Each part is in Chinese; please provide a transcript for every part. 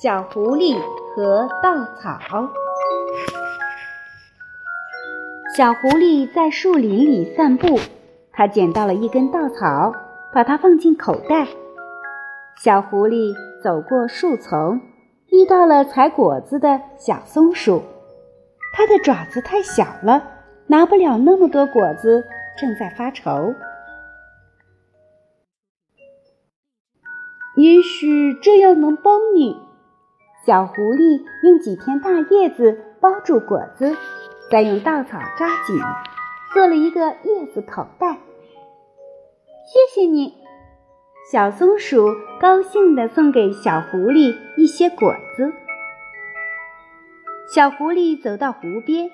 小狐狸和稻草。小狐狸在树林里散步，它捡到了一根稻草，把它放进口袋。小狐狸走过树丛，遇到了采果子的小松鼠。它的爪子太小了，拿不了那么多果子，正在发愁。也许这样能帮你。小狐狸用几片大叶子包住果子，再用稻草扎紧，做了一个叶子口袋。谢谢你，小松鼠高兴地送给小狐狸一些果子。小狐狸走到湖边，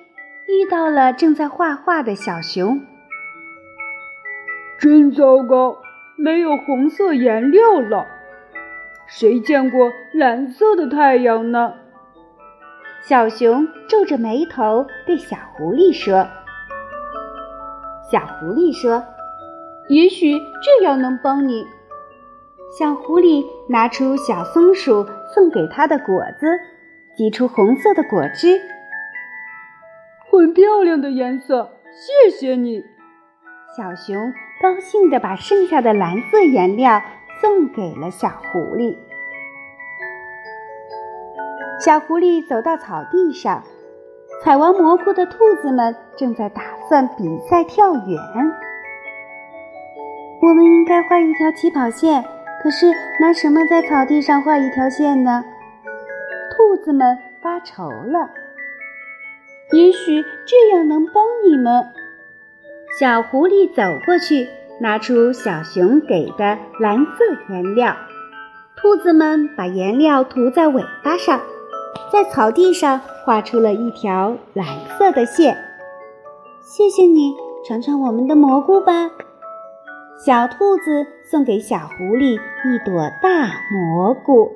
遇到了正在画画的小熊。真糟糕，没有红色颜料了。谁见过蓝色的太阳呢？小熊皱着眉头对小狐狸说：“小狐狸说，也许这样能帮你。”小狐狸拿出小松鼠送给他的果子，挤出红色的果汁，很漂亮的颜色，谢谢你。小熊高兴地把剩下的蓝色颜料。送给了小狐狸。小狐狸走到草地上，采完蘑菇的兔子们正在打算比赛跳远。我们应该画一条起跑线，可是拿什么在草地上画一条线呢？兔子们发愁了。也许这样能帮你们。小狐狸走过去。拿出小熊给的蓝色颜料，兔子们把颜料涂在尾巴上，在草地上画出了一条蓝色的线。谢谢你，尝尝我们的蘑菇吧。小兔子送给小狐狸一朵大蘑菇。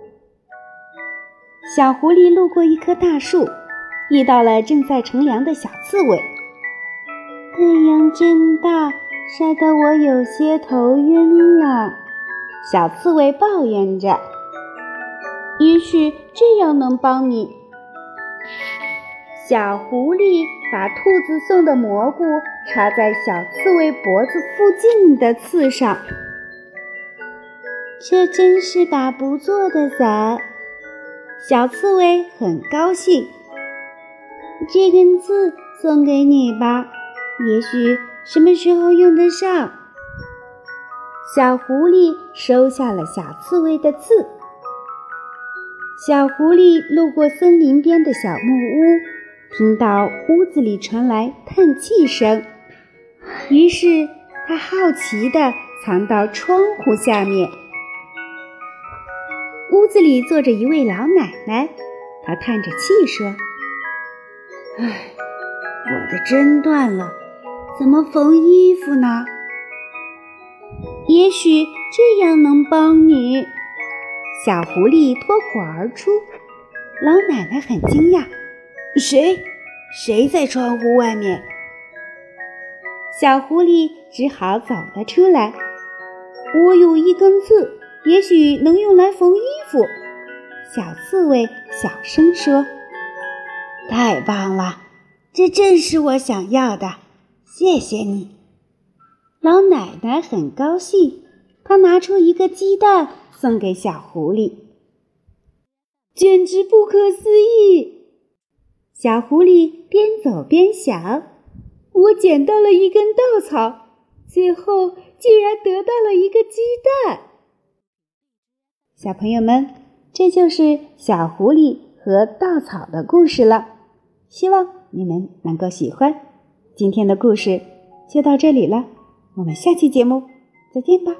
小狐狸路过一棵大树，遇到了正在乘凉的小刺猬。太阳真大。晒得我有些头晕了，小刺猬抱怨着。也许这样能帮你。小狐狸把兔子送的蘑菇插在小刺猬脖子附近的刺上，这真是把不错的伞。小刺猬很高兴，这根刺送给你吧，也许。什么时候用得上？小狐狸收下了小刺猬的刺。小狐狸路过森林边的小木屋，听到屋子里传来叹气声，于是他好奇地藏到窗户下面。屋子里坐着一位老奶奶，她叹着气说：“唉，我的针断了。”怎么缝衣服呢？也许这样能帮你。小狐狸脱口而出。老奶奶很惊讶：“谁？谁在窗户外面？”小狐狸只好走了出来。我有一根刺，也许能用来缝衣服。小刺猬小声说：“太棒了，这正是我想要的。”谢谢你，老奶奶很高兴。她拿出一个鸡蛋送给小狐狸，简直不可思议。小狐狸边走边想：“我捡到了一根稻草，最后竟然得到了一个鸡蛋。”小朋友们，这就是小狐狸和稻草的故事了。希望你们能够喜欢。今天的故事就到这里了我们下期节目再见吧。